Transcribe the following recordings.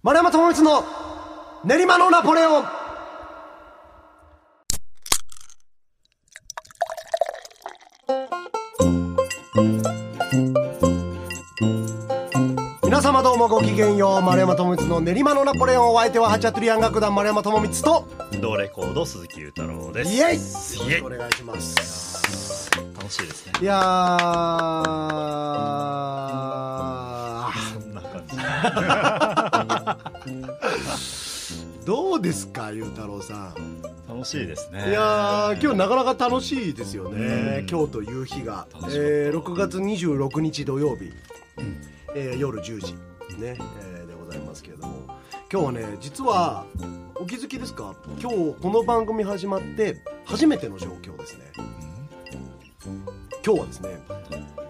丸山智光の練馬のナポレオン。皆様どうもごきげんよう丸山智光の練馬のナポレオンお相手はハチャトゥリアン楽団丸山智光と。ドレコード鈴木裕太郎です。イエイ。イエイ。お願いします。楽しいですね。いやー。そんな感じどうですかゆうたろうさん？楽しいですね。いやー今日なかなか楽しいですよね。うん。今日という日が、えー6月26日土曜日、えー夜10時。ね、えーでございますけれども。今日はね実はお気づきですか？今日この番組始まって初めての状況ですね。今日はですね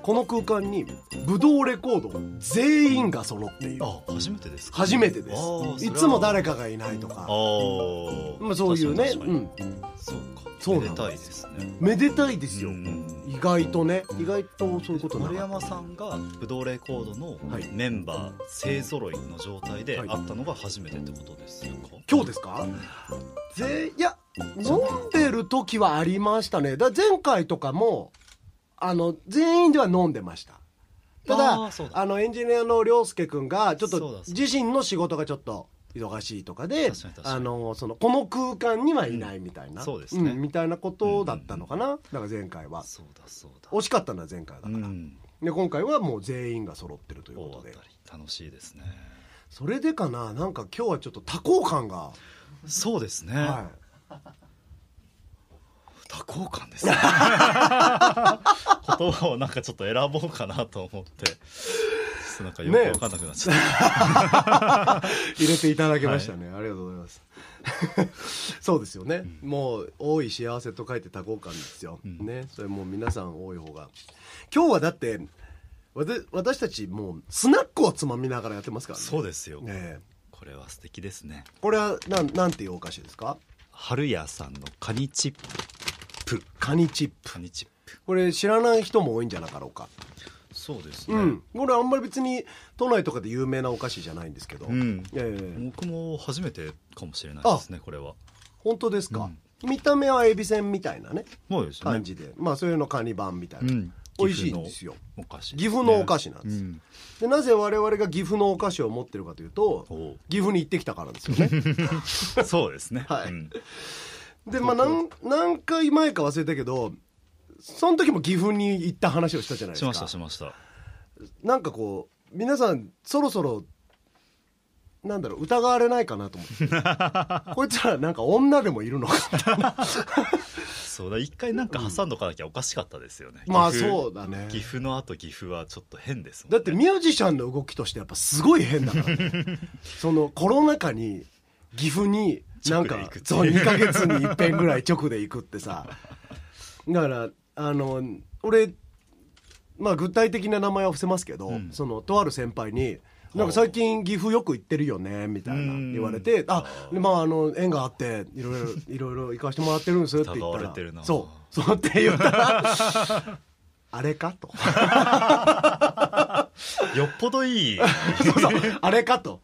この空間にブドウレコード全員が揃っている。あ初めてですか？初めてです。いつも誰かがいないとか。あー。まあ、そういうね。うん。そうか。そうめでたいですね。めでたいですよ、うん意外とね。意外とそういうことな丸山さんがブドウレコードのはい。メンバー勢ぞろいの状態ではい。会ったのが初めてってことですか今日ですか？ぜいや飲んでる時はありましたね。だ前回とかもあの全員では飲んでました。ただあだ。のエンジニアの涼介君がちょっと自身の仕事がちょっと忙しいとかであのそのこの空間にはいないみたいな、うんそうですね。んみたいなことだったのかな、だから前回は。そうだそうだ。惜しかったのは前回だから、うん。で今回はもう全員が揃ってるという大ことで。楽しいですね。それでかな。なんか今日はちょっと多幸感が、そうですね、はい多幸感ですね。言葉をなんかちょっと選ぼうかなと思って。なんかよく分かんなくなっちゃった、入れていただきましたね、ありがとうございます。そうですよね、もう多い幸せと書いて多幸感ですよ、うん。ね。それもう皆さん多い方が。今日はだって私たちもうスナックをつまみながらやってますからね。そうですよ、ねえ。これは素敵ですね。これはなんなんていうお菓子ですか？春屋さんのカニチップカニチップ。カニチップ。これ知らない人も多いんじゃなかろうか、そうですね、うん。これあんまり別に都内とかで有名なお菓子じゃないんですけど、うん。ええ僕も初めてかもしれないですねこれは。本当ですか、見た目はエビせんみたいなね。そうですね。感じで、まあそういうのカニ版みたいな、うん。美味しいんですよ。お菓子岐阜のお菓子なんです、うん。でなぜ我々が岐阜のお菓子を持ってるかというと岐阜に行ってきたからですよね。そうですね。はい。うんでまあ何何回前か忘れたけどその時も岐阜に行った話をしたじゃないですか。しましたしました。なんかこう皆さんそろそろなんだろう疑われないかなと思って。こいつらなんか女でもいるのか。そうだ一回なんか挟んどかなきゃおかしかったですよね、まあ岐阜そうだね。岐阜の後岐阜はちょっと変ですもんね。だってミュージシャンの動きとしてやっぱすごい変だから、ね、そのコロナ禍に岐阜になんかそう2ヶ月に一遍ぐらい直で行くってさ。だからあの俺まあ具体的な名前は伏せますけど、うんそのとある先輩に「なんか最近岐阜よく行ってるよね」みたいなうん言われて「あでまああの縁があっていろいろいろいろ行かしてもらってるんです」って言ったら。そう。そうって言ったら あれかと。よっぽどいい そうそうあれかと。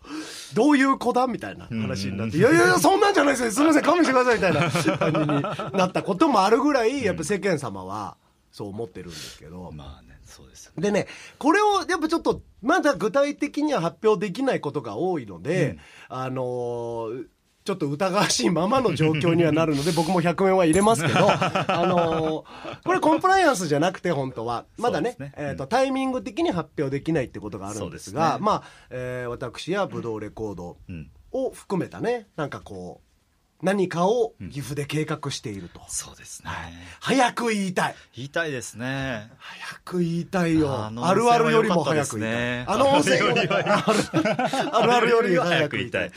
どういう子だみたいな話になって、いやいやいや、そんなんじゃないですよ。すみません、勘弁してください、みたいな感じになったこともあるぐらい、やっぱ世間様はそう思ってるんですけど。まあねそうですよねでね、これをやっぱちょっと、まだ具体的には発表できないことが多いので、あのーちょっと疑わしいままの状況にはなるので、僕も100円は入れますけど、あのーこれコンプライアンスじゃなくて、本当は。まだね、えっ、と、タイミング的に発表できないってことがあるんですが、まあ、えー私やブドウレコードうんを含めたね、なんかこう、何かを岐阜で計画していると。そうですね、早く言いたい。言いたいですね早く言いたいよ。あるあるよりも早く言いたい。あの温泉よりあるあるあるより早く言いたい。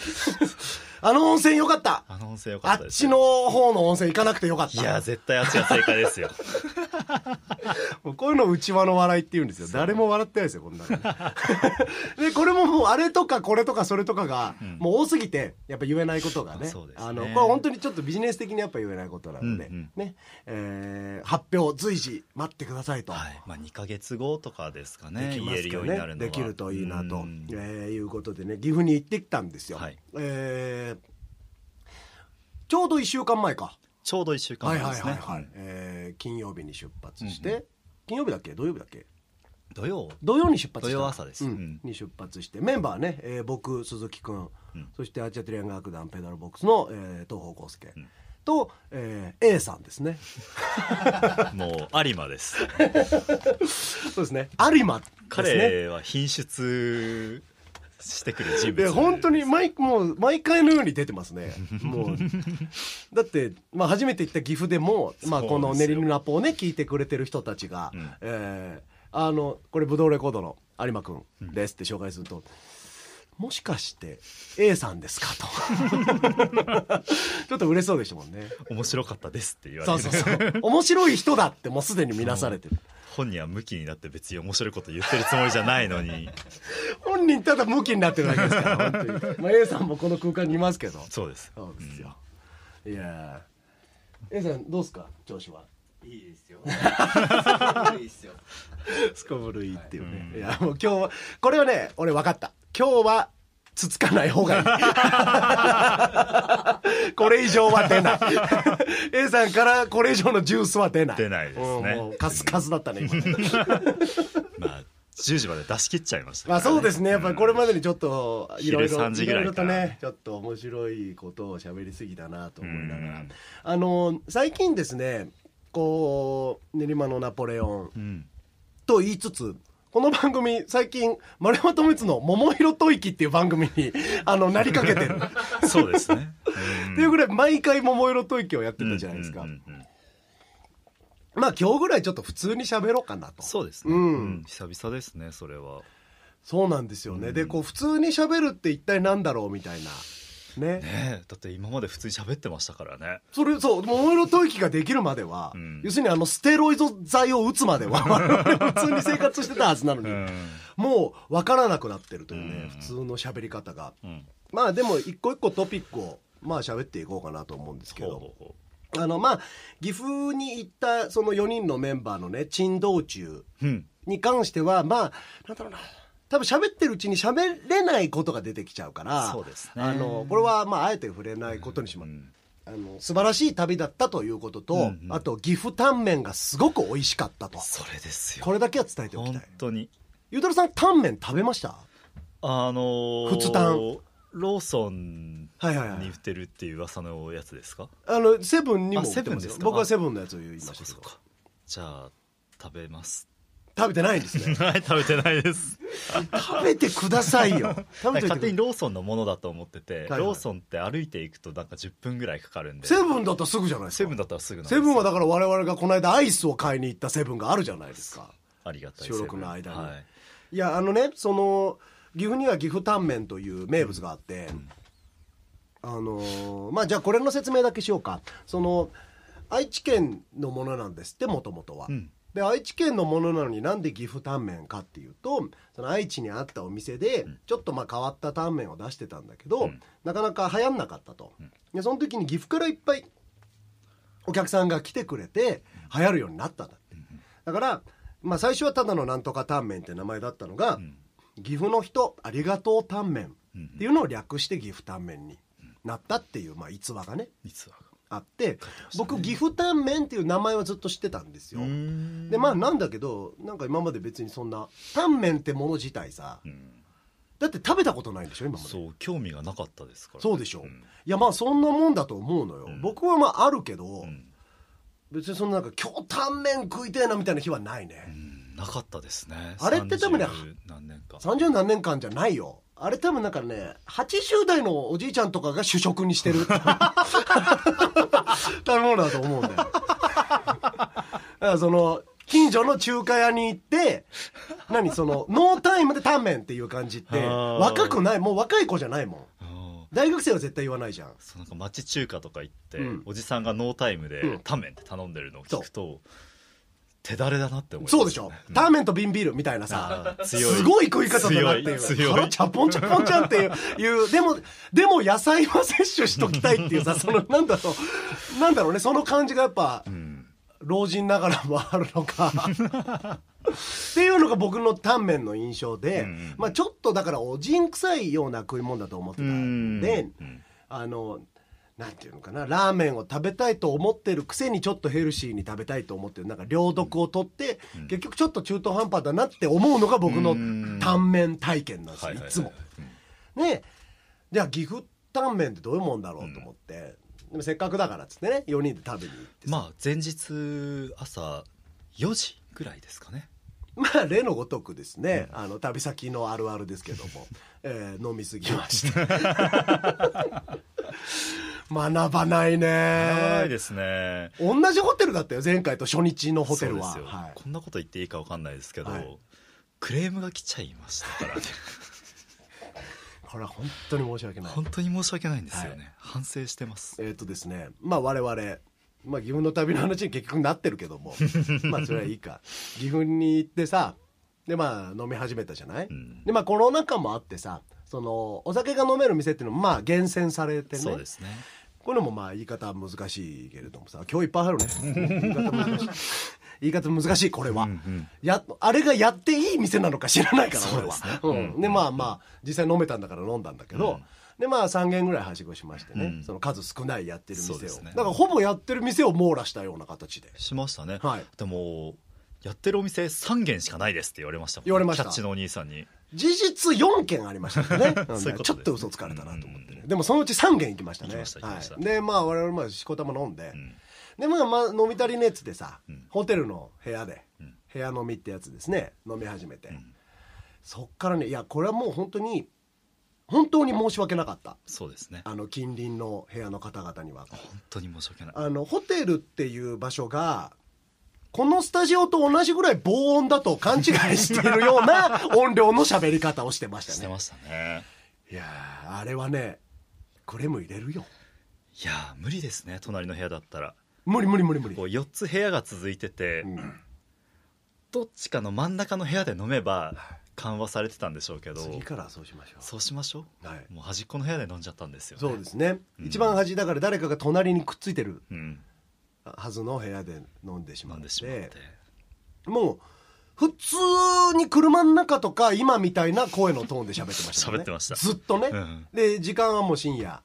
あの温泉よかった。あの温泉よかあっったですちの方の温泉行かなくてよかった。いや絶対あっちが正解ですよ。もうこういうのを内輪の笑いって言うんですよ。誰も笑ってないですよこんなの。でこれももうあれとかこれとかそれとかがうん。もう多すぎてやっぱ言えないことがね,、そうですね。あのこれは本当にちょっとビジネス的にやっぱ言えないことなので、うんうん。ね。えー発表随時待ってくださいと。はい。まあ、2か月後とかですかねできま言えるすかねようになるのは。できるといいなと、うん。えーいうことでね岐阜に行ってきたんですよ、はいえーちょうど1週間前か。ちょうど1週間はい前ですね、はいはいはい、うんえー金曜日に出発して、うん金曜日だっけ？土曜日だっけ？土曜。土曜に出発土曜朝です。うん。うん。に出発して。メンバーね、えー僕鈴木くん、うん。そしてアーチャトリアン楽団ペダルボックスの、えー東方康介、ん。と、えー A さんですね。もう有馬です。そうですね。有馬ね。彼は品質してくる人物。で本当に毎もう毎回のように出てますね。もう。だって、まあ、初めて行った岐阜でも、まあ、この「練りのラポ」をね聞いてくれてる人たちが、うん。えーあのこれブドウレコードの有馬くんですって紹介すると、もしかして A さんですか？と。ちょっと嬉しそうでしたもんね。面白かったですって言われる。そうそうそう。面白い人だってもうすでに見なされてる。本人は向きになって別に面白いこと言ってるつもりじゃないのに。本人ただムキになってるだけですから本当に、まあ、A さんもこの空間にいますけど。そうです。そうですよ。いやー。A さんどうですか？調子は。いいですよ。いいですよ。すこぶるいいっていうね。うんいやもう今日はこれはね俺分かった。今日はつつかない方がいい。これ以上は出ない。A さんからこれ以上のジュースは出ない。出ないですねうんもうカスカスだったね今。まあ10時まで出し切っちゃいましたまあそうですねやっぱりこれまでにちょっといろい昼ろ3時ぐらいいろいろとからねちょっと面白いことを喋りすぎだなと思いながらうんあの最近ですねこう練馬のナポレオン。うん。と言いつつこの番組最近丸山智光の「桃色吐息」っていう番組に あのなりかけてる。そうですね。っていうぐらい毎回桃色吐息をやってたじゃないですか、うんうんうんうんまあ今日ぐらいちょっと普通に喋ろうかなと。そうですね、うん。うん。久々ですねそれは。そうなんですよね、うんでこう普通に喋るって一体なんだろうみたいなね。ね。えだって今まで普通に喋ってましたからね。それそう桃色吐息ができるまでは、うん。要するにあのステロイド剤を打つまでは我々 普通に生活してたはずなのに、うん。もう分からなくなってるというね、うん。普通の喋り方が。うん。まあでも一個一個トピックをまあ喋っていこうかなと思うんですけど。ほうほうほあのまあ岐阜に行ったその4人のメンバーのね珍道中に関してはまあなんだろうな多分喋ってるうちに喋れないことが出てきちゃうからそうですね。あのこれはまああえて触れないことにします、うん。あの素晴らしい旅だったということと、うんうん。あと岐阜タンメンがすごく美味しかったと。それですよ。これだけは伝えておき本たい。当に。ゆうたろうさんタンメン食べました？あのー普通タンローソンはいはいはいに売ってるっていう噂のやつですか？あのセブンにもあ売ってますよ。セブンですか？僕はセブンのやつを言いましたけど。そっかそっか。じゃあ食べます食べてないんですね。はい食べてないです。食べてくださいよ。食べて勝手にローソンのものだと思ってて、はいローソンって歩いていくとなんか10分ぐらいかかるんで。セブンだったらすぐじゃないですか。セブンだったらすぐセブンはだから我々がこの間アイスを買いに行ったセブンがあるじゃないですか。ありがたい収録の間に。はい。いやあのねその岐阜には岐阜タンメンという名物があって、あのーまあじゃあこれの説明だけしようか。その愛知県のものなんですってもともとは、うんで愛知県のものなのになんで岐阜タンメンかっていうとその愛知にあったお店でちょっとまあ変わったタンメンを出してたんだけど、うん。なかなか流行んなかったと、でその時に岐阜からいっぱいお客さんが来てくれて流行るようになったんだって、だから、まあ、最初はただのなんとかタンメンって名前だったのが、ん。岐阜の人ありがとうタンメンっていうのを略して岐阜タンメンになったっていう、まあ、逸話がね。実はあって僕岐阜タンメンっていう名前はずっと知ってたんですよ。ん。でまあなんだけどなんか今まで別にそんなタンメンってもの自体さうん。だって食べたことないんでしょ今まで。そう興味がなかったですからそうでしょ、ん。いやまあそんなもんだと思うのよ、ん。僕はまああるけど、うん。別にそのなんか今日タンメン食いてえなみたいな日はないね、うん。なかったですね。あれって多分ね30何年か30何年間じゃないよあれ多分なんかね80代のおじいちゃんとかが主食にしてる。食べ物だと思うんだよ。だからその近所の中華屋に行って何そのノータイムでタンメンっていう感じって若くないもう若い子じゃないもん。大学生は絶対言わないじゃん。そうなんか町中華とか行って、うん。おじさんがノータイムでうん。タンメンって頼んでるのを聞くと、手だれだなって思います、そうでしょ、ターメンと瓶ビールみたいなさすごい食い方だなっていう。腹チャポンチャポンちゃんっていういうでもでも野菜は摂取しときたいっていうさそのなんだろう。なんだろうね。その感じがやっぱ、老人ながらもあるのか。っていうのが僕のタンメンの印象で、んまあ、ちょっとだからおじん臭いような食い物だと思ってたんで、あのなんていうのかなラーメンを食べたいと思ってるくせにちょっとヘルシーに食べたいと思ってる。なんか両毒を取って、結局ちょっと中途半端だなって思うのが僕のうん。タンメン体験なんですよ、はいつも。ねじゃあ岐阜タンメンってどういうもんだろうと思って、でもせっかくだからっつってね4人で食べに行ってさ。まあ前日朝4時ぐらいですかね。まあ例のごとくですね、あの旅先のあるあるですけども、えー飲みすぎまして 学ばないね。ないですね。同じホテルだったよ前回と初日のホテルは。そうですよ、はい、こんなこと言っていいか分かんないですけど、はい。クレームが来ちゃいましたからね。これは本当に申し訳ない。本当に申し訳ないんですよね、はい。反省してます。えっ、とですね。まあ我々まあ岐阜の旅の話に結局なってるけども。まあそれはいいか。岐阜に行ってさでまあ飲み始めたじゃない、ん。でまあコロナ禍もあってさそのお酒が飲める店っていうのもまあ厳選されてね。そうですねこれもまあ言い方は難しいけれどもさ今日いっぱいあるね。言い方難しい。言い方難しいこれは、やあれがやっていい店なのか知らないから俺はですね。うん。でまあまあ実際飲めたんだから飲んだんだけど、でまあ3軒ぐらいはしごしましてね、うん。その数少ないやってる店を、ね。だからほぼやってる店を網羅したような形で。しましたね、はい。でもやってるお店3軒しかないですって言われましたもん言われました。キャッチのお兄さんに事実4軒ありましたね。ちょっと嘘つかれたなと思ってね、でもそのうち3軒行きましたね。はい、でまあ我々まあしこたま飲んで、ん。でまあまあ飲み足りねえっつってさ、ん。ホテルの部屋で、ん。部屋飲みってやつですね。飲み始めて、そっからねいやこれはもう本当に本当に申し訳なかった。そうですね。あの近隣の部屋の方々には。本当に申し訳ない。あのホテルっていう場所がこのスタジオと同じぐらい防音だと勘違いしているような 音量の喋り方をしてましたね。してましたね。いやーあれはねクレーム入れるよ。いやー無理ですね隣の部屋だったら。無理無理無理無理。こう4つ部屋が続いてて、ん。どっちかの真ん中の部屋で飲めば緩和されてたんでしょうけど。次からそうしましょそうしましょう、はい。もう端っこの部屋で飲んじゃったんですよ、うね、そうですね、一番端だから誰かが隣にくっついてる。うんはずの部屋で飲んでしま飲って。もう普通に車の中とか今みたいな声のトーンで喋ってましたね。喋ってました。ずっとね、うん。で時間はもう深夜。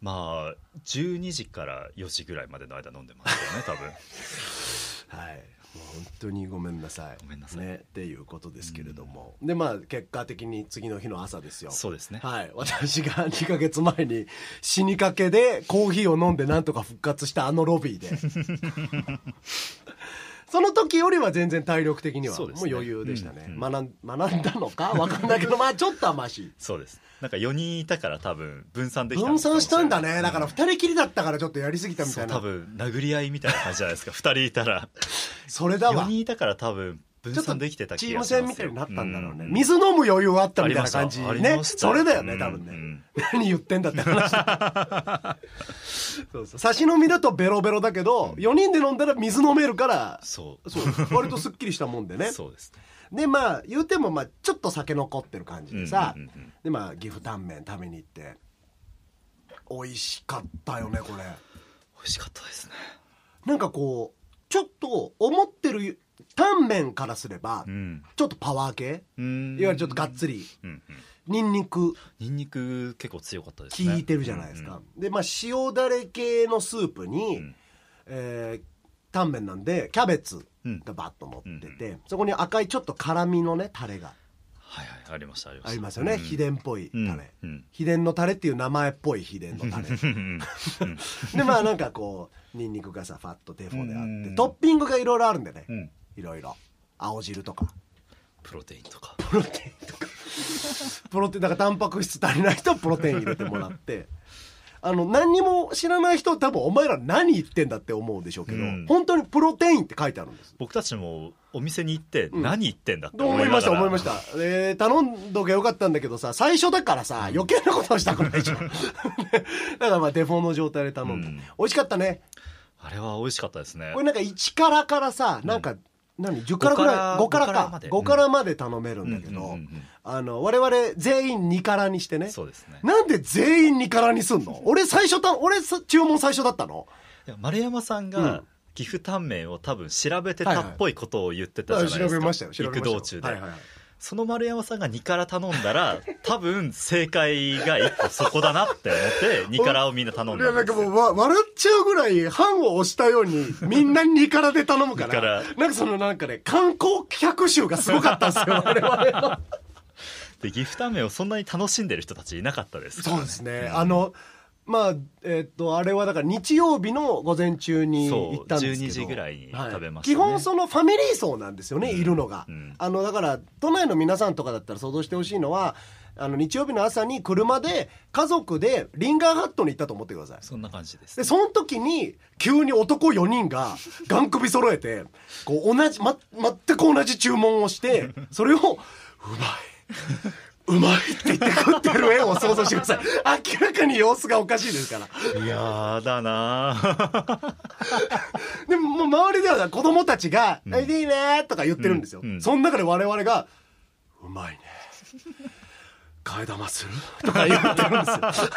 まあ12時から4時ぐらいまでの間飲んでますよね多分。はい本当にごめんなさい。ごめんなさい。ね、っていうことですけれども、でまあ結果的に次の日の朝ですよ。そうですね。はい。私が2ヶ月前に死にかけでコーヒーを飲んでなんとか復活したあのロビーで その時よりは全然体力的にはもう余裕でしたね。うん。うん。学ん学んだのか？分かんないけどまあちょっとはマシそうです。なんか4人いたから多分分散できたの分散したんだね。だから2人きりだったからちょっとやりすぎたみたいうな。そ多分殴り合いみたいな感じじゃないですか。2人いたら。それだわ。4人いたから多分分ちょっと散できてたチーム気がしますよ。戦みたいになったんだろうね、ん水飲む余裕あったみたいな感じね。それだよねうん多分ね、うん何言ってんだって話 そうそう。差し飲みだとベロベロだけど、4人で飲んだら水飲めるからそう。そう。割とすっきりしたもんでね。そうですね。でまあ言うてもまあちょっと酒残ってる感じでさ、でまあ岐阜タンメン食べに行って。美味しかったよねこれ。美味しかったですね。なんかこうちょっと思ってるタンメンからすれば、うん。ちょっとパワー系？うん。いわゆるちょっとがっつり。うんうん。ニンニク。ニンニク結構強かったですね。効いてるじゃないですか、でまあ塩だれ系のスープに、ん。えータンメンなんでキャベツがバッと乗ってて、そこに赤いちょっと辛みのねタレが。はいはいありましたありました。ありますよね、うん。秘伝っぽいタレ、うん。うん。秘伝のタレっていう名前っぽい秘伝のタレ。うん。でまあなんかこうニンニクがさファッとテフォであって、うん。トッピングがいろいろあるんでね、うんいろいろ青汁とか。プロテインとか。プロテインとか。プロテインだからタンパク質足りない人はプロテイン入れてもらって。あの何にも知らない人は多分お前ら何言ってんだって思うでしょうけど、うん。本当にプロテインって書いてあるんです。僕たちもお店に行って何言ってんだってと思いました思いました、えー頼んどけよかったんだけどさ最初だからさ余計なことはしたくないじゃん。だからまあデフォの状態で頼んで、うん。美味しかったね。あれは美味しかったですね。これなんか一からからさなんか、何？10辛ぐらい？5 5辛辛かまで。5辛まで頼めるんだけど、あの我々全員2辛にしてね。そうですね。なんで全員2辛にすんの？俺最初た俺さ注文最初だったの？丸山さんうん。が岐阜タンメンを多分調べてたっぽいことを言ってたじゃないですか、調べましたよ。調べましたよ。行く道中で、はいはいはいその丸山さんが2辛頼んだら 多分正解が1個そこだなって思って2辛をみんな頼んいやなんかもうわ笑っちゃうぐらい半を押したように みんな2辛で頼むから。なんかそのなんかね観光客集がすごかったんですよ 我々ので岐阜タンメンをそんなに楽しんでる人たちいなかったですから。そうですね。あのまあえっとあれはだから日曜日の午前中に行ったんですけど。12時ぐらいに食べましたね。基本そのファミリー層なんですよね、うん。いるのが、うんあのだから都内の皆さんとかだったら想像してほしいのはあの日曜日の朝に車で家族でリンガーハットに行ったと思ってください。そんな感じです。でその時に急に男4人がガン首揃えてこう同じ、ま、全く同じ注文をしてそれを「うまいうまい」って言って食ってる絵を想像してください。明らかに様子がおかしいですから。いやーだな。ー でももう周りでは子供たちが「いいね」とか言ってるんですよ、うん。うん。その中で我々が「うまいね替え玉する? 」とか言ってるんですよ。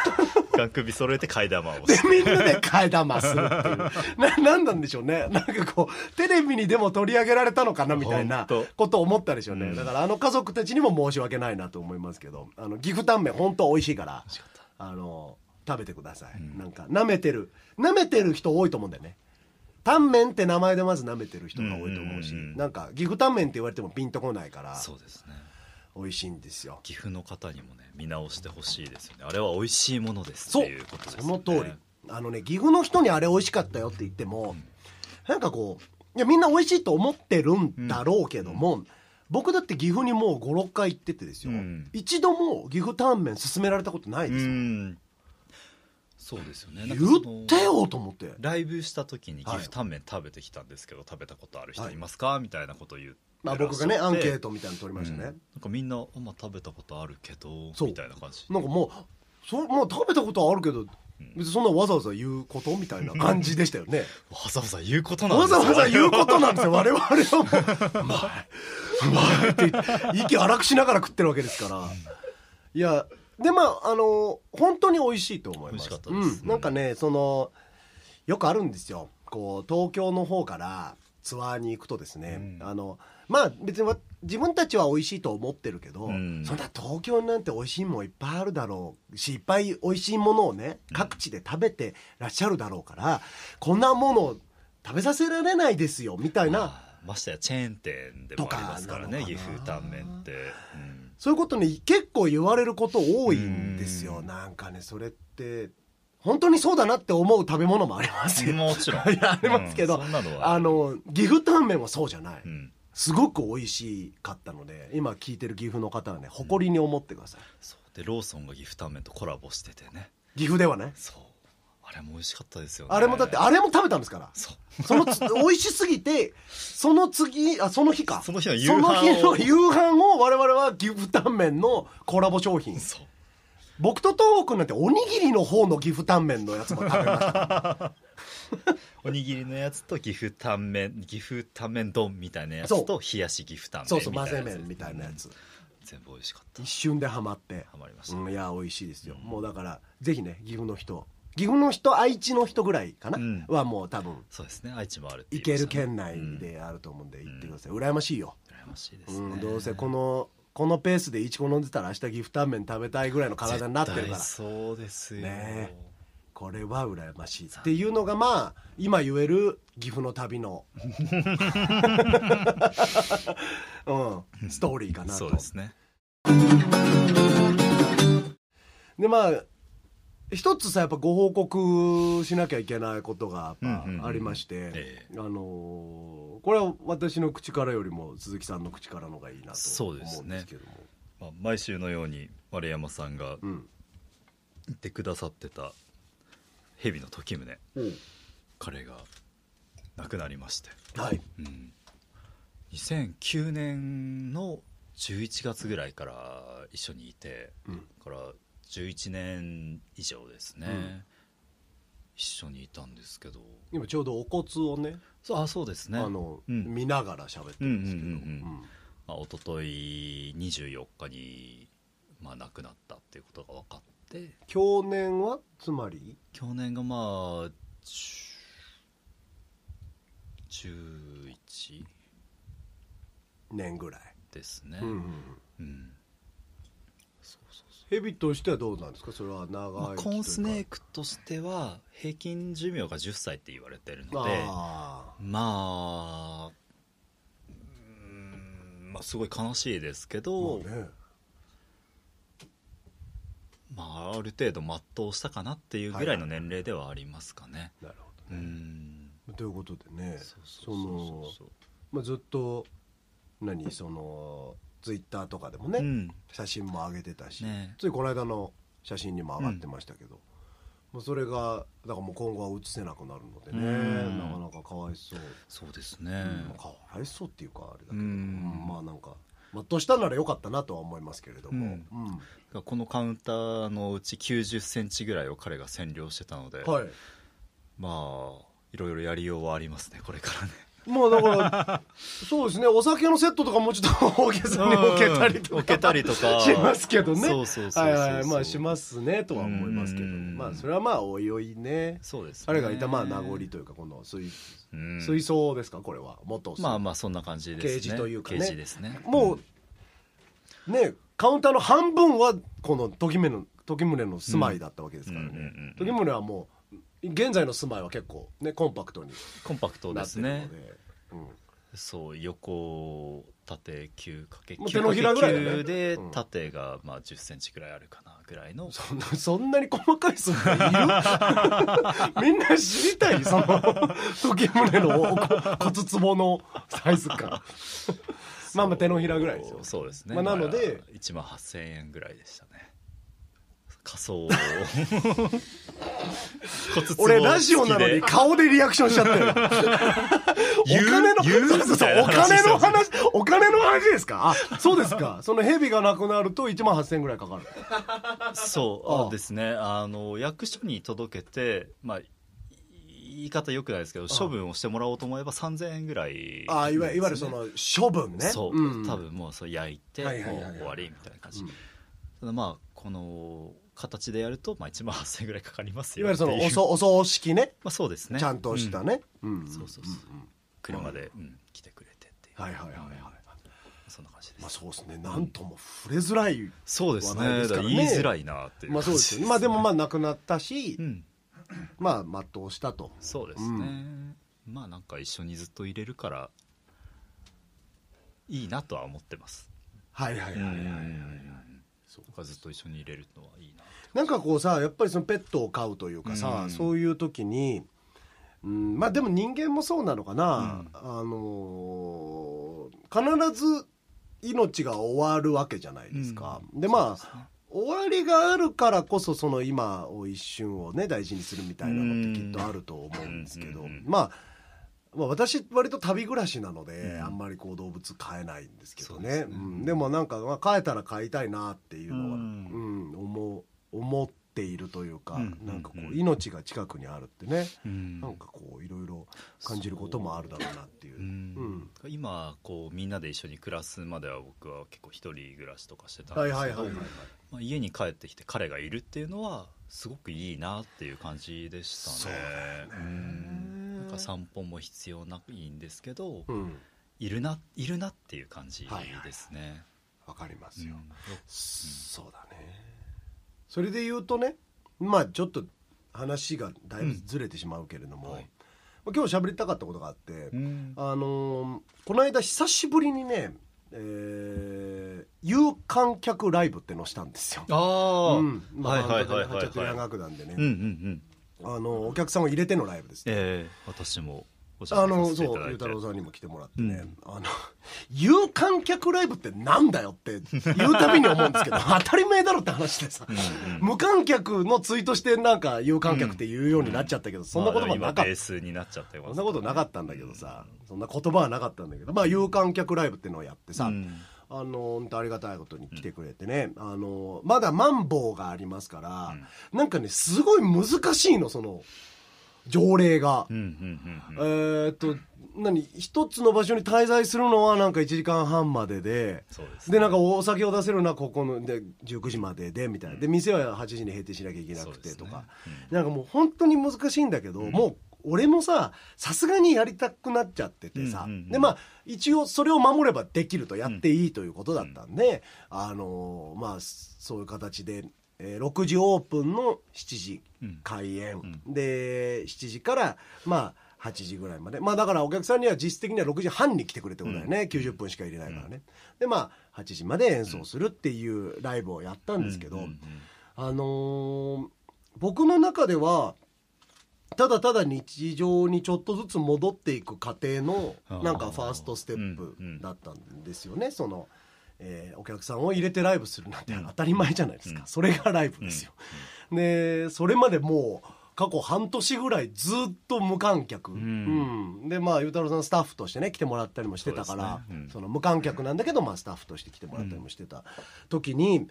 ガン首揃えて替え玉をでみんなで替え玉するっていう。ななんなんでしょうね。なんかこうテレビにでも取り上げられたのかなみたいなことを思ったでしょうね、うん。だからあの家族たちにも申し訳ないなと思いますけどあの岐阜タンメン本当美味しいからあの食べてください、うん。なんか舐めてる舐めてる人多いと思うんだよね。タンメンって名前でまず舐めてる人が多いと思うし、うんうんうん。なんか岐阜タンメンって言われてもピンとこないから。そうですね美味しいんですよ。岐阜の方にもね見直してほしいですよね。あれは美味しいものですっていうことですよね。その通り。あのね岐阜の人にあれ美味しかったよって言っても、なんかこういやみんな美味しいと思ってるんだろうけども、僕だって岐阜にもう56回行っててですよ、うん。一度も岐阜タンメン勧められたことないうですよ、んそうですよね。言ってよと思って。ライブした時に岐阜タンメン食べてきたんですけど、食べたことある人い。ますか、みたいなことを言ってまあ、僕がねアンケートみたいなの取りましたね、うん。なんかみんな、あまあ、食べたことあるけどみたいな感じ。なんかもうそもう食べたことはあるけど別にそんなわざわざ言うことみたいな感じでしたよね。わざわざ言うことなんわですよ。ざわざ言うことなんですよ我々はもう。う まいうまいって言って息荒くしながら食ってるわけですから。いやでまああの本当に美味しいと思います。美味しかったです。うん、なんかねそのよくあるんですよ。こう東京の方からツアーに行くとですね、うん。あのまあ別にわ自分たちは美味しいと思ってるけど、うん。そんな東京なんて美味しいもんいっぱいあるだろう。しいっぱい美味しいものをね各地で食べてらっしゃるだろうから、こんなものを食べさせられないですよみたいな、ましてやチェーン店でもありますからね岐阜タンメンって、うんそういうことに結構言われること多いんですよ。うん。なんかねそれって本当にそうだなって思う食べ物もありますよ。もちろん。い やありますけど、うんあの岐阜タンメンはそうじゃない、うんすごく美味しかったので今聞いてる岐阜の方はね誇りに思ってください、そう。でローソンが岐阜タンメンとコラボしててね。岐阜ではね。そうあれも美味しかったですよね。あれもだってあれも食べたんですから。そう。そのつ 美味しすぎてその次あその日か。その日の夕飯を。その日の夕飯を我々は岐阜タンメンのコラボ商品。そう。僕と東北なんておにぎりの方の岐阜タンメンのやつも食べました。おにぎりのやつと岐阜タンメン岐阜タンメン丼みたいなやつと冷やし岐阜タンメンそうそう混ぜ麺みたいなやつ、全部美味しかった。一瞬でハマって。ハマりましたうん、いや美味しいですよ、もうだからぜひね岐阜の人岐阜の人愛知の人ぐらいかな、うん。はもう多分そうですね愛知もある行ける県内であると思うんで行ってください、羨ましいよ、うん羨ましいですね。うん、どうせこのこのペースでいちこ飲んでたら明日岐阜タンメン食べたいぐらいの体になってるから。そうですよ。ねこれは羨ましい。っていうのがまあ今言える岐阜の旅の、うん、ストーリーかなと。そうですね。でまあ一つさやっぱご報告しなきゃいけないことがありまして、えあのーこれは私の口からよりも鈴木さんの口からのがいいなとそ思うんですけども。まあ、毎週のように丸山さんがうん。言ってくださってた蛇の時宗彼が亡くなりまして、はい。うん、2009年の11月ぐらいから一緒にいてうん。だから11年以上ですね、一緒にいたんですけど。今ちょうどお骨をね。そうあそうですね。あの、うん。見ながら喋ってるんですけど、うんあ、一昨日24日に、まあ、亡くなったっていうことが分かって。去年はつまり？去年がまあ10 11年ぐらい、ですね。うんうん。うんヘビとしてはどうなんですか？それは長う、まコーンスネークとしては平均寿命が10歳って言われてるのであまあまあすごい悲しいですけあど、まあね。まあ、ある程度全うしたかなっていうぐらいの年齢ではありますかね。なるほうどね、ん。ということでねそのまあ、ずっと何？そのツイッターとかでもね、うん。写真も上げてたし、ね。ついこの間の写真にも上がってましたけど、もうそれがだからもう今後は写せなくなるのでね、うん。なかなかかわいそう、そうですね。まあかわいそうっていうかあれだけど、まあなんか全うしたならよかったなとは思いますけれども、うん。うん。このカウンターのうち90センチぐらいを彼が占領してたので、はい。まあいろいろやりようはありますねこれからね。まあだからそうですね。お酒のセットとかもうちょっと大げさに置けたりとか。置けたりとか。しますけどね。そうそうそうはいはいまあしますねとは思いますけど。うん。まあそれはまあおいおいね。そうですね。彼がいたまあ名残というかこの水うん。水槽ですかこれは。元まあまあそんな感じですね。ケージというかね。ケージですね。もうねカウンターの半分はこの時宗の時宗の住まいだったわけですからね。時宗はもう現在の住まいは結構ねコンパクトにコンパクトですね。で。うん。そう横縦9かけもう手のひらぐらいだね。9でうん縦がまあ10センチぐらいあるかなぐらいの。そんなそんなに細かい数がいる？みんな知りたい？その時宗のお骨壺のサイズ感。まあまあ手のひらぐらいですよ。そうですね、まあなので1万8000円ぐらいでしたね仮想。骨壺俺ラジオなのに顔でリアクションしちゃったよ お金のそうそうお金の話お金の話ですか？あそうですか。そのヘビがなくなると1万8000円ぐらいかかる。そうああ。あですね。あの役所に届けてまあ言い方よくないですけど処分をしてもらおうと思えば3000円ぐらい。あいわいわゆるその処分ね。そう、ん。多分もうそれ焼いてもう終わりみたいな感じ、うん。ただまあこの形でやると、まあ、1万8000円ぐらいかかりますよいわゆるそのおそお葬式ね。まあそうですね。ちゃんとしたね、うん。そうそうそう。んん車で、うん来てくれてっていう、はいはいはいはい。そんな感じです、まあそうですね。なんとも触れづらいそうですね。話題ですからね。だから言いづらいなっていう。まあそうですよね。まあでもまあ亡くなったし、うん。まあ全うしたと。そうですね、まあなんか一緒にずっと入れるからいいなとは思ってます。はいはいはいはいはい、そうかずっと一緒に入れるのはいいななんかこうさやっぱりそのペットを飼うというかさ、うん。そういう時に、うん、まあでも人間もそうなのかな、うん。あのー必ず命が終わるわけじゃないですか、でまあ終わりがあるからこそその今を一瞬をね大事にするみたいなのってきっとあると思うんですけど、うんまあまあ、私割と旅暮らしなので、うん。あんまりこう動物飼えないんですけどね。ですね。うん。でもなんか、まあ、飼えたら飼いたいなっていうのは、ううんん思う思っているというか、うんなんかこううん。命が近くにあるってね、うん。なんかこういろいろ感じることもあるだろうなっていう。う。ん。うん。今こうみんなで一緒に暮らすまでは僕は結構一人暮らしとかしてたんはいですけどはいはいはいはいまあ家に帰ってきて彼がいるっていうのはすごくいいなっていう感じでしたね。そうんなんか散歩も必要ないんですけど、うん。いるないるなっていう感じですね、わかりますよ、うん。そうだねそれで言うとねまあちょっと話がだいぶずれてしまうけれども、はい。まあ今日喋りたかったことがあって、うん。あのーこの間久しぶりにね、えー有観客ライブってのをしたんですよ。ああ、うん。まあ、はいはいはいはい八百屋はい楽団でね、うんうんうん。あのお客さんを入れてのライブですね。ええ私も。おあのそうゆうたろうさんにも来てもらってね、うん。あの 有観客ライブってなんだよって言うたびに思うんですけど 当たり前だろって話でさ、うんうん。無観客のツイートしてなんか有観客って言うようになっちゃったけど、そんな言葉なかった、まあ今ベースになっちゃってそんなことなかったんだけどさ、そんな言葉はなかったんだけどまあ有観客ライブっていうのをやってさ、うん。あの本当ありがたいことに来てくれてね、あのまだマンボウがありますから、なんかねすごい難しいのその条例が。えっと、何一つの場所に滞在するのはなんか1時間半までで、でなんかお酒を出せるのはここので19時までで、みたいな。で、店は8時に閉店しなきゃいけなくてとか。なんかもう本当に難しいんだけど、もう俺もさ、さすがにやりたくなっちゃっててさ、で、まあ、一応それを守ればできるとやっていいということだったんで、あのーまあ、そういう形で、えー6時オープンの7時うん。開演、ん。で、7時から、まあ、8時ぐらいまで。まあだからお客さんには実質的には6時半に来てくれってことだよね。90分しか入れないからね。で、まあ、8時まで演奏するっていうライブをやったんですけど、うん。うん。うん。あのー僕の中ではただただ日常にちょっとずつ戻っていく過程のなんかファーストステップだったんですよね、その、えーお客さんを入れてライブするなんて当たり前じゃないですか、うん。それがライブですよ、でそれまでもう過去半年ぐらいずっと無観客、うん。でまあゆうたろうさんスタッフとしてね来てもらったりもしてたからね。うん。その無観客なんだけど、まあ、スタッフとして来てもらったりもしてた。時に、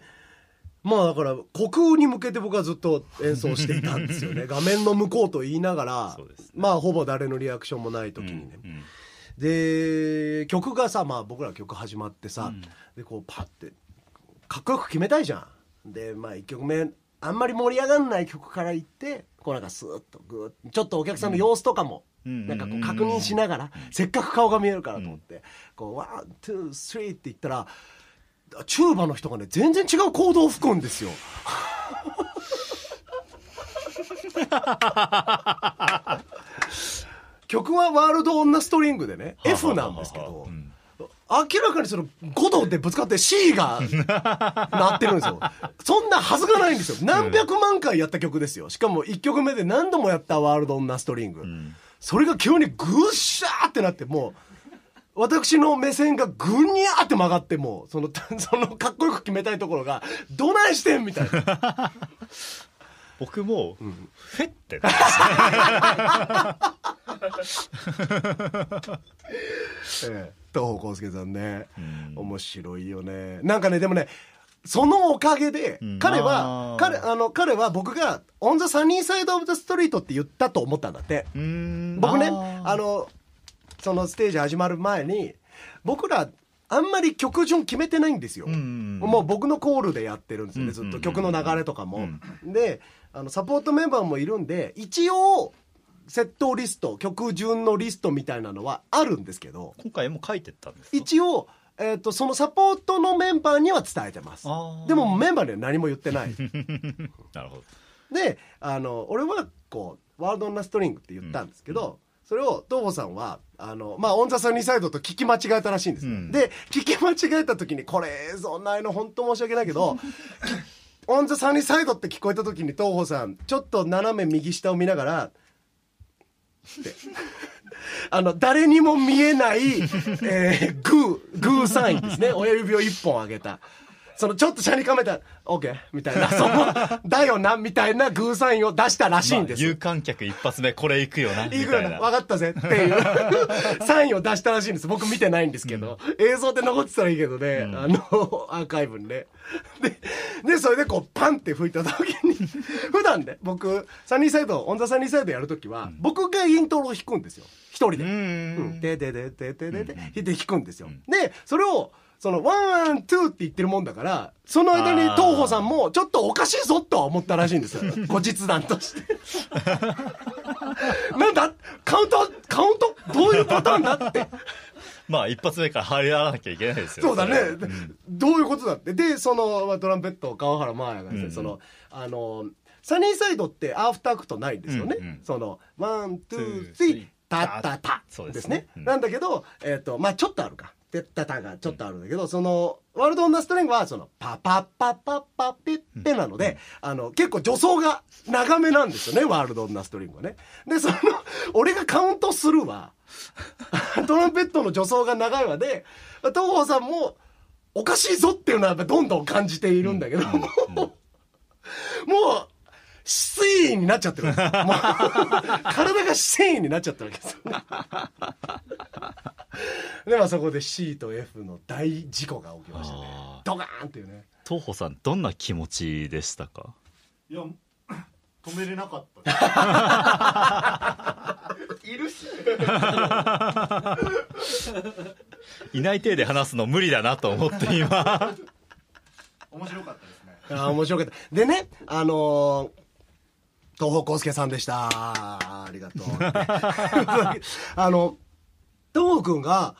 まあだから虚空に向けて僕はずっと演奏していたんですよね。画面の向こうと言いながら、ね。まあほぼ誰のリアクションもない時にね、うんうんで曲がさまあ僕ら曲始まってさ、でこうパッてかっこよく決めたいじゃん。でまあ1曲目あんまり盛り上がんない曲からいってこうなんかスーッとグーッちょっとお客さんの様子とかも、うんなんかこう確認しながら、せっかく顔が見えるからと思って、こう one、two、three って言ったら、チューバの人がね、全然違うコードを吹くんですよ。曲はワールド・オン・ナ・ストリングでね、F なんですけど、うん明らかにその5度でぶつかって C がなってるんですよ。そんなはずがないんですよ。何百万回やった曲ですよ。しかも1曲目で何度もやったワールド・オン・ナ・ストリング。んそれが急にぐっしゃーってなって、もう、私の目線がぐにゃーって曲がって、もう、その、そのかっこよく決めたいところが、どないしてんみたいな。僕もフェってなりますえ え東方康介さんね、うん。面白いよね。なんかねでもねそのおかげで、うん。彼あー。は彼あの彼は僕が「オン・ザ・サニー・サイド・オブ・ザ・ストリート」って言ったと思ったんだって。うーん。僕ねあー。あのそのステージ始まる前に僕らあんまり曲順決めてないんですよ、んもう僕のコールでやってるんですよね、ずっと曲の流れとかも、であのサポートメンバーもいるんで一応セットリスト曲順のリストみたいなのはあるんですけど今回も書いてったんですか？一応、えー、とそのサポートのメンバーには伝えてます。でもメンバーには何も言ってない。なるほど。であの俺はこうワールド・オン・ナ・ストリングって言ったんですけど、それを東郷さんはあの、まあ、オン・ザ・サニーサイドと聞き間違えたらしいんですよ、うん。で聞き間違えた時にこれ映像ないの本当申し訳ないけどオン・ザ・サニーサイドって聞こえた時に東郷さんちょっと斜め右下を見ながらあの誰にも見えない、えー、グーグーサインですね。親指を一本上げた。そのちょっと車に構えた「OK」みたいなその「だよな」みたいなグーサインを出したらしいんです有観客一発目これ行くよなみいいぐらいな、分かったぜっていう サインを出したらしいんです。僕見てないんですけど、映像で残ってたらいいけどね、あの、アーカイブにね。で、で、それでこう、パンって吹いた時に、普段ね、僕、 Sunny Side、On the Sunny Side やるときは、僕がイントロを弾くんですよ。一人で。ううんんででででででで弾いて弾くんですよ。で、それを、その、 one、two って言ってるもんだから、その間に東宝さんも、ちょっとおかしいぞとは思ったらしいんですよ。後日談として。なんだカウントカウント？どういうパターンだって。まあ一発目から入らなきゃいけないですよそうだねれは。どういうことだって。で、その、まあトランペット、川原麻也がですね、うんその、あの、サニーサイドってアフタークトないんですよね。うんうんその、ワン、ツー、スリータッタタそうでですすねうんねなんだけど、えっ、と、まあちょっとあるか。テッタタがちょっとあるんだけど、その、ワールドオンダーストリングは、その、パパッパッパッパッピッペなので、あの、結構助走が長めなんですよね、ワールドオンダーストリングはね。で、その、俺がカウントするわ。トランペットの助走が長いわで、東郷さんも、おかしいぞっていうのはやっぱどんどん感じているんだけど、もう、失意になっちゃってる 体が繊維になっちゃったわけですよ。で、まあそこで C と F の大事故が起きましたね。あ。ドカーンっていうね。東宝さんどんな気持ちでしたか？いや 止めれなかった。いるしいない体で話すの無理だなと思って今。面白かったですね。あー面白かった。でねあのー東方康介さんでした。ありがとう。あの東方君が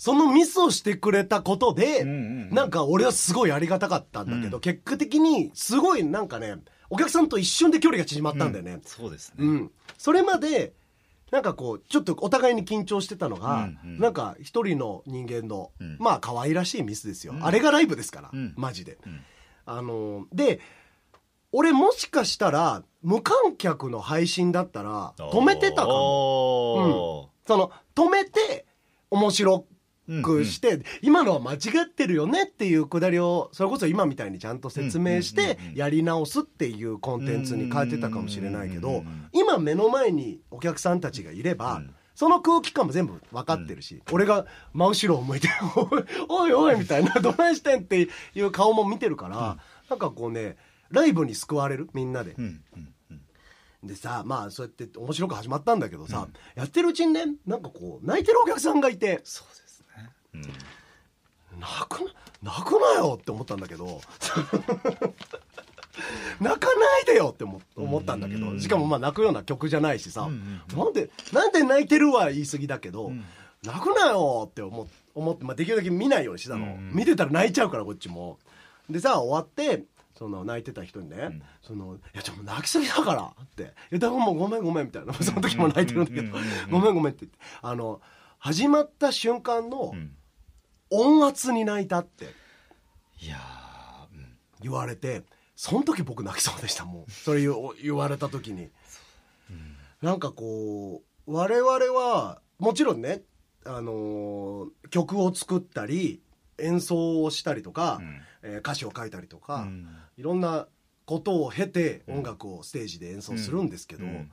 そのミスをしてくれたことで、んうんうん。なんか俺はすごいありがたかったんだけど、うん。結果的にすごいなんかねお客さんと一瞬で距離が縮まったんだよね、そうですね、うん、それまでなんかこうちょっとお互いに緊張してたのが、うんうん。なんか一人の人間の、うん。まあ可愛らしいミスですよ、うん。あれがライブですから、うん。マジで、うん。あので俺もしかしたら無観客の配信だったら止めてたかも。もその止めて面白くして、今のは間違ってるよねっていうくだりをそれこそ今みたいにちゃんと説明してうんうんうんうんやり直すっていうコンテンツに変えてたかもしれないけどうんうんうんうん。今目の前にお客さんたちがいれば、うん。その空気感も全部分かってるし、俺が真後ろを向いて「おいおいおい」みたいな「どないしてん」っていう顔も見てるから、なんかこうねライブに救われるみんなで。うんうんうん。でさまあそうやって面白く始まったんだけどさ、やってるうちにねなんかこう泣いてるお客さんがいてそうでうん。泣くな泣くなよって思ったんだけど。泣かないでよって思思ったんだけど。うん。しかもまあ泣くような曲じゃないしさ、うんうんなんでなんで泣いてるは言い過ぎだけど、ん。泣くなよって思思って、まあ、できるだけ見ないようにしてたの、うんうん。見てたら泣いちゃうからこっちも。でさ終わってその泣いてた人にね「ん。そのいやちょっと泣きすぎだから」って「いやだからもうごめんごめん」みたいな。その時も泣いてるんだけど。うんうんうんうん「ごめんごめん」って言って。あの始まった瞬間のうん音圧に泣いたって。いやー、うん。言われてその時僕泣きそうでしたもう。それ言われた時に。なんかこう我々はもちろんね、あのー曲を作ったり演奏をしたりとか、うん。えー歌詞を書いたりとか、うん。いろんなことを経て音楽をステージで演奏するんですけど、うん。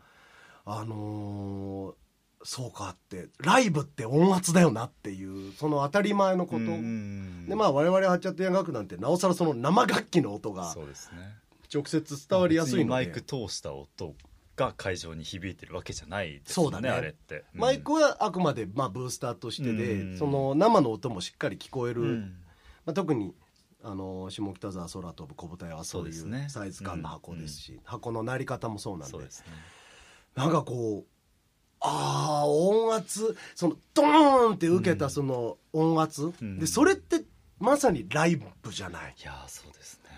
あのーそうかってライブって音圧だよなっていうその当たり前のこと、うんでまあ我々はちゃって音楽なんてなおさらその生楽器の音が直接伝わりやすいので。マイク通した音が会場に響いてるわけじゃないですそうだね。あれって、うん。マイクはあくまでまあブースターとしてで、うんその生の音もしっかり聞こえる、うん。まあ、特にあの下北沢空飛ぶ小舞台はそういそうサイズ感の箱ですし、箱の鳴り方もそうなんで。ですね。なんかこうああ音圧。そのドーンって受けたその音圧、うん。でそれってまさにライブじゃない。いやーそうですね。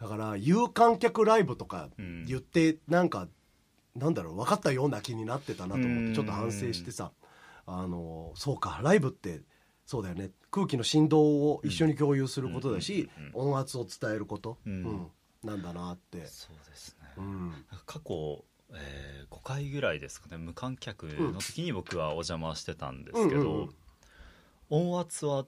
だから有観客ライブとかうん。言ってなんか、なんだろう分かったような気になってたなと思っうん。てちょっと反省してさあのそうかライブってそうだよね。空気の振動を一緒に共有することだし、音圧を伝えること、うん。うん。なんだなって、そうですね、うん、過去、え5回ぐらいですかね無観客の時に僕はお邪魔してたんですけど、うんうんうん。音圧は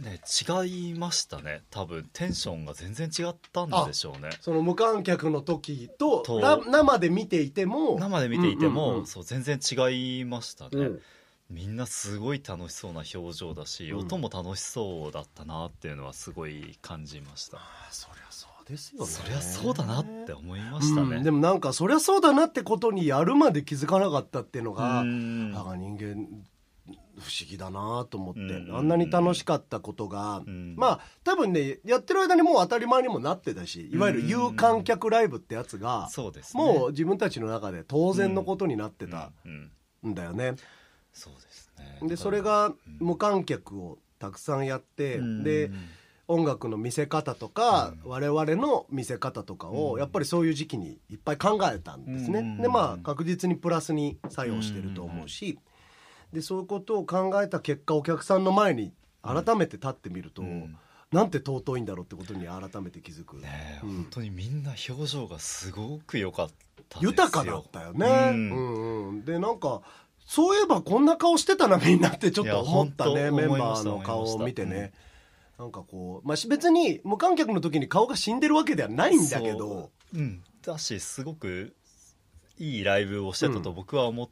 ね違いましたね多分。テンションが全然違ったんでしょうね。その無観客の時と生で見ていても。生で見ていても、うんうんうん。そう全然違いましたね、うん。みんなすごい楽しそうな表情だし、うん。音も楽しそうだったなっていうのはすごい感じました、あそりゃそうですよね。そりゃそうだなって思いましたね、うん。でもなんかそりゃそうだなってことにやるまで気づかなかったっていうのが、うん。なんか人間不思議だなと思って、うん。あんなに楽しかったことが、うん。まあ多分ねやってる間にもう当たり前にもなってたしいわゆる有観客ライブってやつが、そうですね。もう自分たちの中で当然のことになってたうん。だよね。そうですね。でそれが無観客をたくさんやって、うん。で音楽の見せ方とか、我々の見せ方とかを、やっぱりそういう時期にいっぱい考えたんですね。うん。でまあ確実にプラスに作用してると思うし、でそういうことを考えた結果お客さんの前に改めて立ってみると、うん。なんて尊いんだろうってことに改めて気づく、ね本当にみんな表情がすごく良かったですよ。豊かだったよね。ううんんうん。でなんかそういえばこんな顔してたなみんなってちょっと思ったねメンバーの顔を見てね。なんかこう、まあ、し別に無観客の時に顔が死んでるわけではないんだけど。そう。うん。だしすごくいいライブをしてたと僕は思っ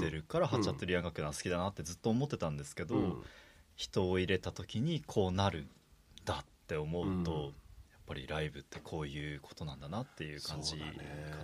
てるから、ハチャトリアン楽団好きだなってずっと思ってたんですけど、うん。人を入れた時にこうなるんだって思うと、うん。やっぱりライブってこういうことなんだなっていう感じ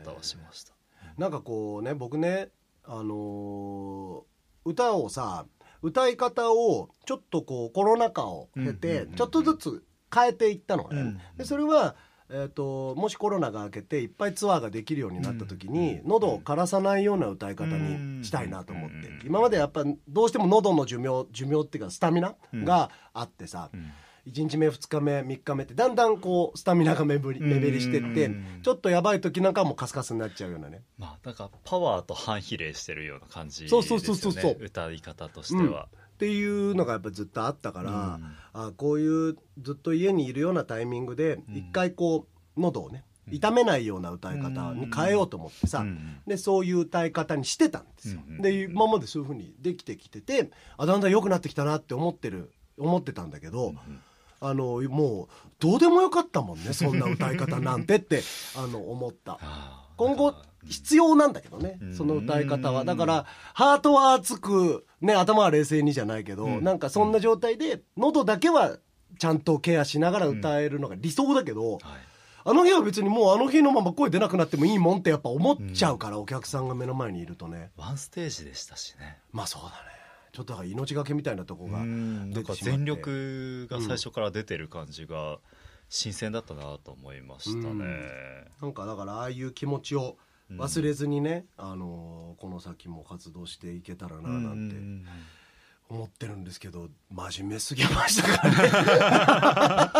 方はしました。なんかこうね僕ねあのー歌をさ歌い方をちょっとこうコロナ禍を経てちょっとずつ変えていったのね、うんでそれは、えー、ともしコロナが明けていっぱいツアーができるようになった時に、うん喉を枯らさないような歌い方にしたいなと思って、うん今までやっぱどうしても喉の寿命寿命っていうかスタミナがあってさ、うん1日目2日目3日目ってだんだんこうスタミナが目減り目減りしてってうんちょっとやばい時なんかはもうカスカスになっちゃうようなね。まあなんかパワーと反比例してるような感じですよね。そうそうそうそうそう。歌い方としては、っていうのがやっぱずっとあったから、うん。あこういうずっと家にいるようなタイミングでうん。一回こう喉をね痛めないような歌い方に変えようと思ってさ、うん。でそういう歌い方にしてたんですよ、うんで今までそういうふうにできてきててあだんだん良くなってきたなって思ってる思ってたんだけど、あのもうどうでもよかったもんねそんな歌い方なんてって あの思った。今後必要なんだけどね、うん。その歌い方は。だからハートは熱く、ね、頭は冷静にじゃないけど、うん。なんかそんな状態で喉だけはちゃんとケアしながら歌えるのが理想だけど、はい。あの日は別にもうあの日のまま声出なくなってもいいもんってやっぱ思っちゃうから、お客さんが目の前にいるとね。ワンステージでしたしね。まあそうだねちょっとだから命がけみたいなとこが出てしま全力が最初から出てる感じが新鮮だったなと思いましたね、なんかだからああいう気持ちを忘れずにね、あのーこの先も活動していけたらななんてうん思ってるんですけど真面目すぎましたから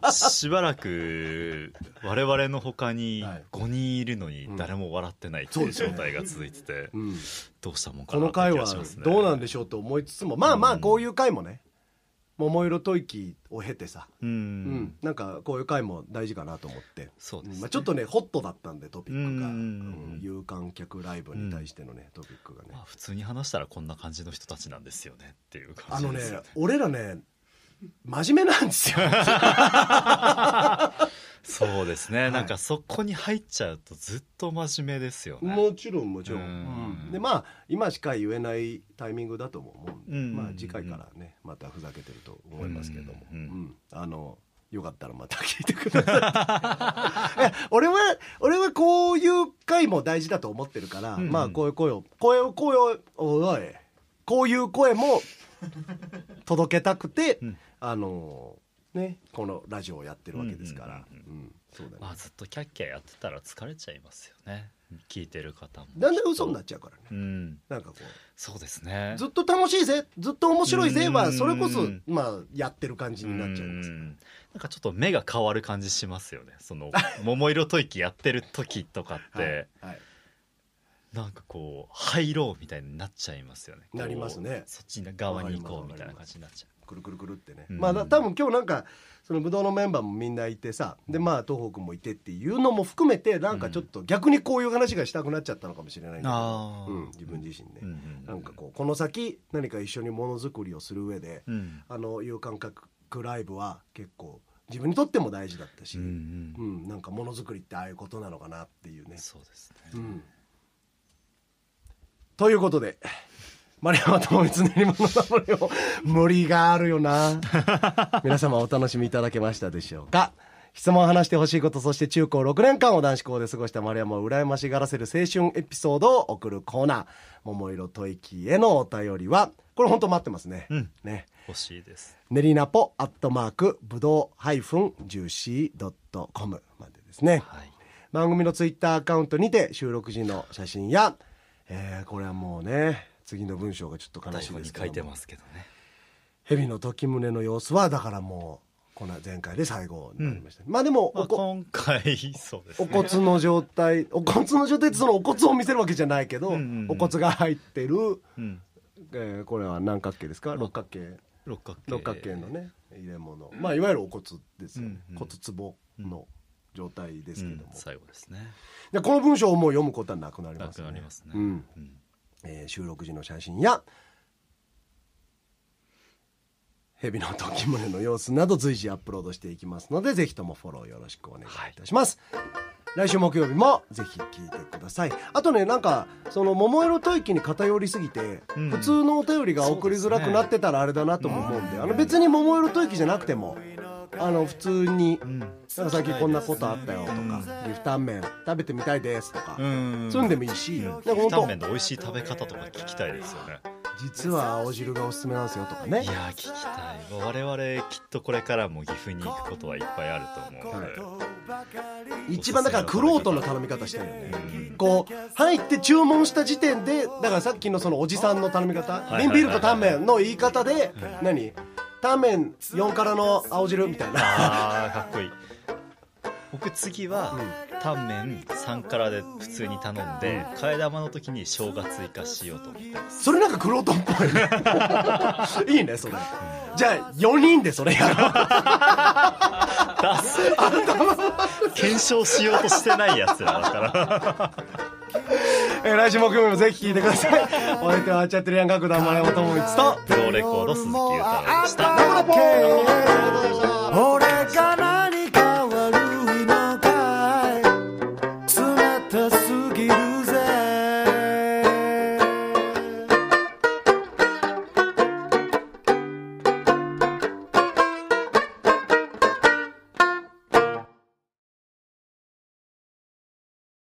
ね。しばらく我々の他にはい。5人いるのに誰も笑ってないっていう状態が続いててうん。どうしたもんかなってこの回は気がしますね。どうなんでしょうと思いつつもまあまあこういう回もね桃色吐息を経てさ、ううん。ん、なんかこういう回も大事かなと思って。そうですね。んまあ、ちょっとねホットだったんでトピックが、うん。うん有観客ライブに対してのね、トピックがね。まあ普通に話したらこんな感じの人たちなんですよねっていうあのね感じですよね俺らね真面目なんですよ。そうですね、い。なんかそこに入っちゃうとずっと真面目ですよね。もちろんもちろん、うん。うん。でまあ今しか言えないタイミングだとも思うんで、うん。まあ次回からねまたふざけてると思いますけども、うん。うん。あのよかったらまた聞いてください。いや俺は俺はこういう回も大事だと思ってるから、うんうん。まあこういう声を声を声をおいこういう声も届けたくて、うんあのねこのラジオをやってるわけですから、そうだね。まあずっとキャッキャやってたら疲れちゃいますよね。聞いてる方も。だんだん嘘になっちゃうからね、うん。なんかこう。そうですね。ずっと楽しいぜ。ずっと面白いぜ。はうん。それこそまあやってる感じになっちゃいます。うん。なんかちょっと目が変わる感じしますよね。その 桃色吐息やってる時とかって、はいはい。なんかこう入ろうみたいになっちゃいますよね。なりますね。そっち側に行こうみたいな感じになっちゃくるくるくるってね、うん。まあだ多分今日なんかそのブドウのメンバーもみんないてさでまあ東北もいてっていうのも含めてなんかちょっと逆にこういう話がしたくなっちゃったのかもしれないんだうん、自分自身ね、う、うんうんなんかこうこの先何か一緒にものづくりをする上で、うん。あの有感覚ライブは結構自分にとっても大事だったし、うんううん。んなんかものづくりってああいうことなのかなっていうね。そうですね。うん。ということで丸山智光練馬のナポレオン無理があるよな。皆様お楽しみいただけましたでしょうか。質問を話してほしいことそして中高6年間を男子校で過ごした丸山を羨ましがらせる青春エピソードを送るコーナー「桃色吐息」へのお便りはこれ本当待ってますね、うん。ね。欲しいです。練りナポアットマークぶどうハイフンジューシードットコムまでですね、はい。番組のツイッターアカウントにて収録時の写真や、えーこれはもうね次の文章がちょっと悲台しい本に書いてですけどもますけどね。蛇の時宗の様子はだからもうこの前回で最後になりました、まあでもまあ、今回そうですおね骨の状態お骨の状態ってそのお骨を見せるわけじゃないけど、うんうんうん。お骨が入ってる、うん。えーこれは何角形ですか？六角形。六角形。六角形。のね入れ物。まあいわゆるお骨ですよ。ね、うんうん骨壺の状態ですけども、うん最後ですねでこの文章をもう読むことはなくなりなますねくなりますねうんうんえー収録時の写真や蛇の時宗の様子など随時アップロードしていきますのでぜひともフォローよろしくお願いいたします、来週木曜日もぜひ聞いてください。あとねなんかその桃色吐息に偏りすぎて、うん。普通のお便りが送りづらくなってたらあれだなとも思うんであの別に桃色吐息じゃなくてもあの普通にうん。なんか最近こんなことあったよ。とか岐阜タンメン。食べてみたいですとか。うん。そういうんでもいいし。なんかタ本当ンメンの美味しい食べ方とか聞きたいですよね。実は青汁がおすすめなんですよとかね。いやー聞きたい。我々きっとこれからも岐阜に行くことはいっぱいあると思うので、一番だからクロートの頼み方したいよね。うん。こう入って注文した時点でだからさっきのそのおじさんの頼み方いはいはい瓶ビールとタンメンの言い方で何タンメン4辛の青汁みたいな。あーかっこいい。僕次は、タンメン3辛で普通に頼んで、替え玉の時に生姜追加しようと思ってます。それなんかクロートっぽい。ねいいねそれ。じゃあ4人でそれやろう。検証しようとしてないやつらだからえー来週木曜日もぜひ聞いてください。お相手はあっちゃってるやん楽団丸山智光と。プロレコード鈴木裕太郎でした。オー